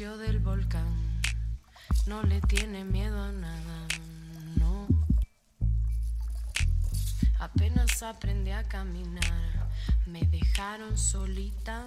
del volcán. No le tiene miedo a nada, no. Apenas aprendí a caminar, me dejaron solita.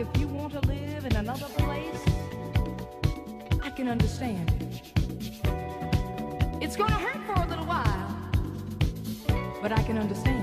if you want to live in another place, I can understand it. It's gonna hurt for a little while, but I can understand.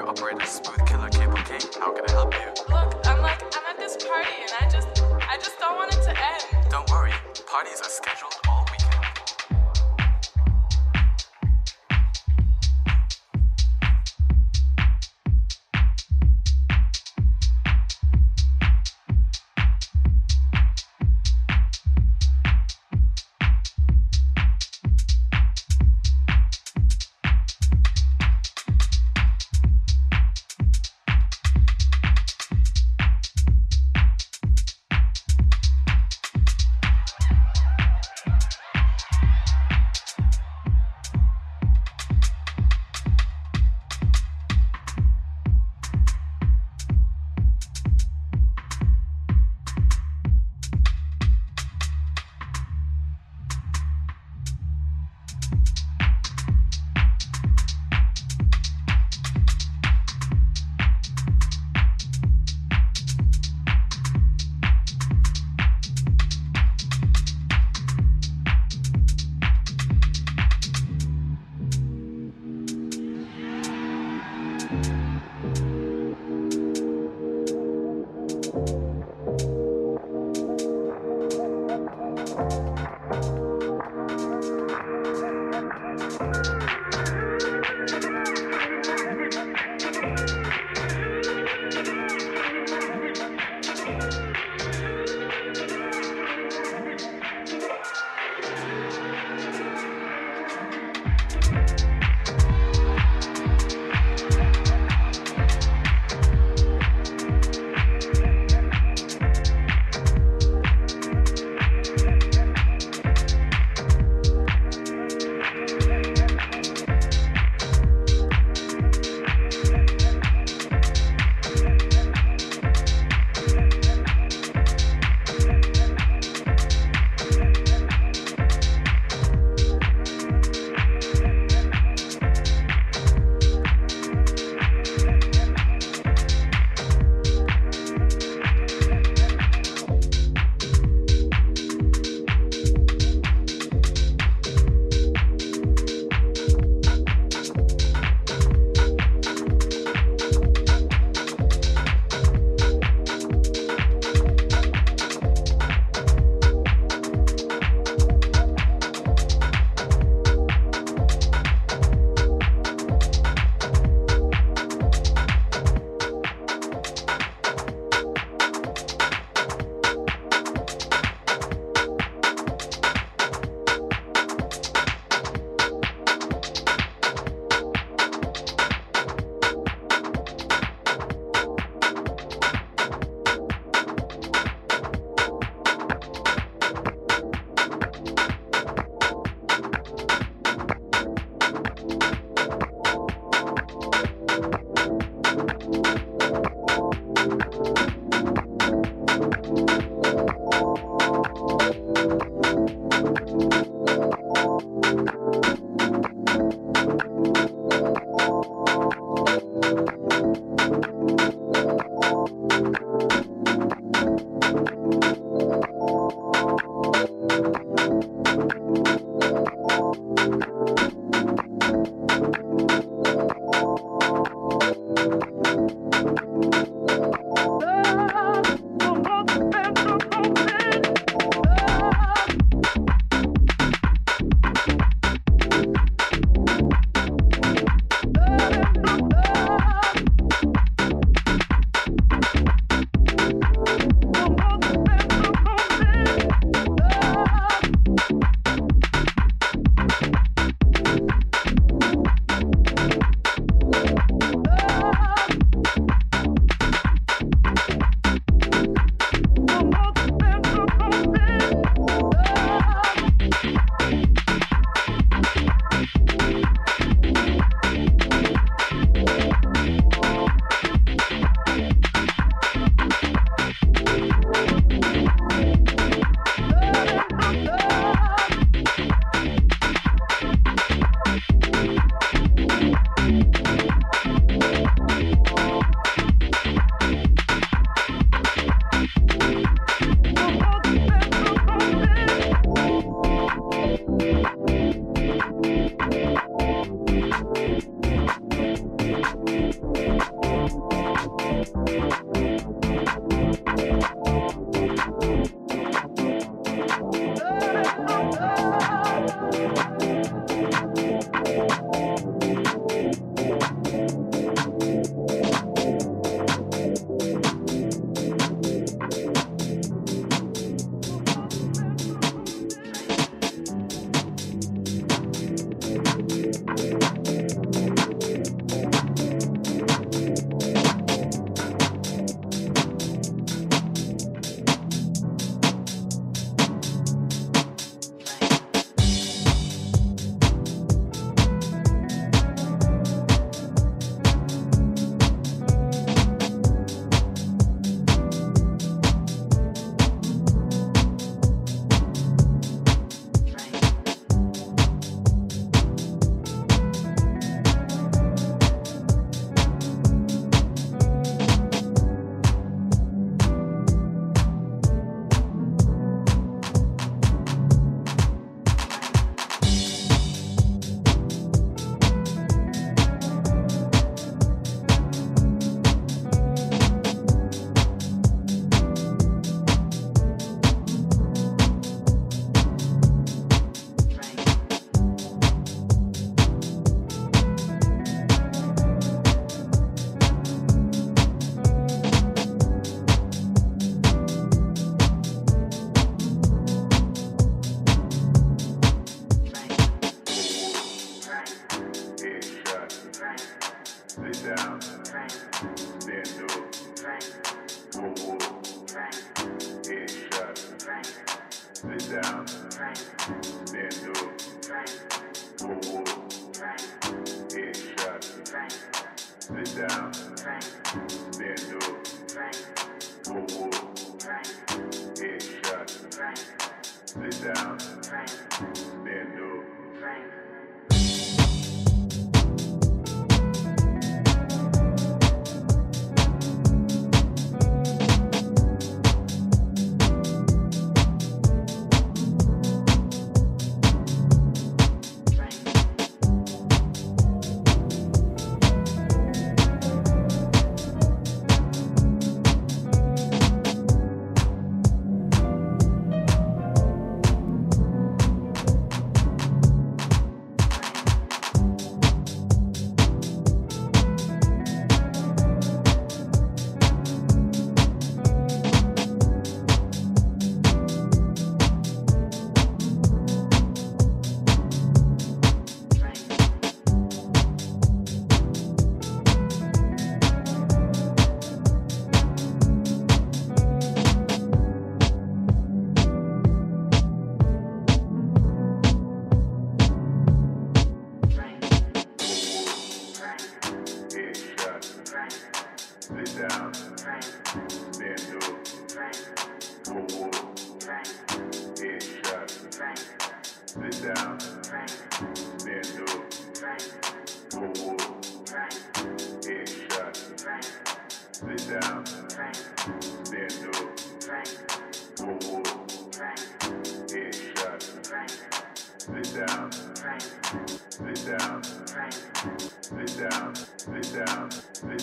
Your operator, Smooth Killer Cable King. How can I help you? Look, I'm like, I'm at this party and I just, I just don't want it to end. Don't worry, parties are scheduled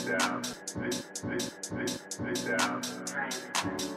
down. Sit. Sit, sit, sit, down.